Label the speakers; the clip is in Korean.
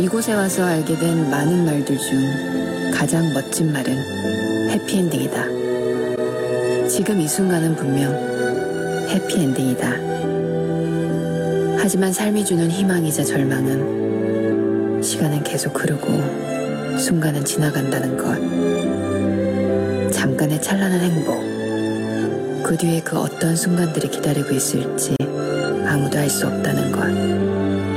Speaker 1: 이곳에 와서 알게 된 많은 말들 중 가장 멋진 말은 해피엔딩이다. 지금 이 순간은 분명 해피엔딩이다. 하지만 삶이 주는 희망이자 절망은 시간은 계속 흐르고 순간은 지나간다는 것. 잠깐의 찬란한 행복. 그 뒤에 그 어떤 순간들이 기다리고 있을지 아무도 알 수 없다는 것.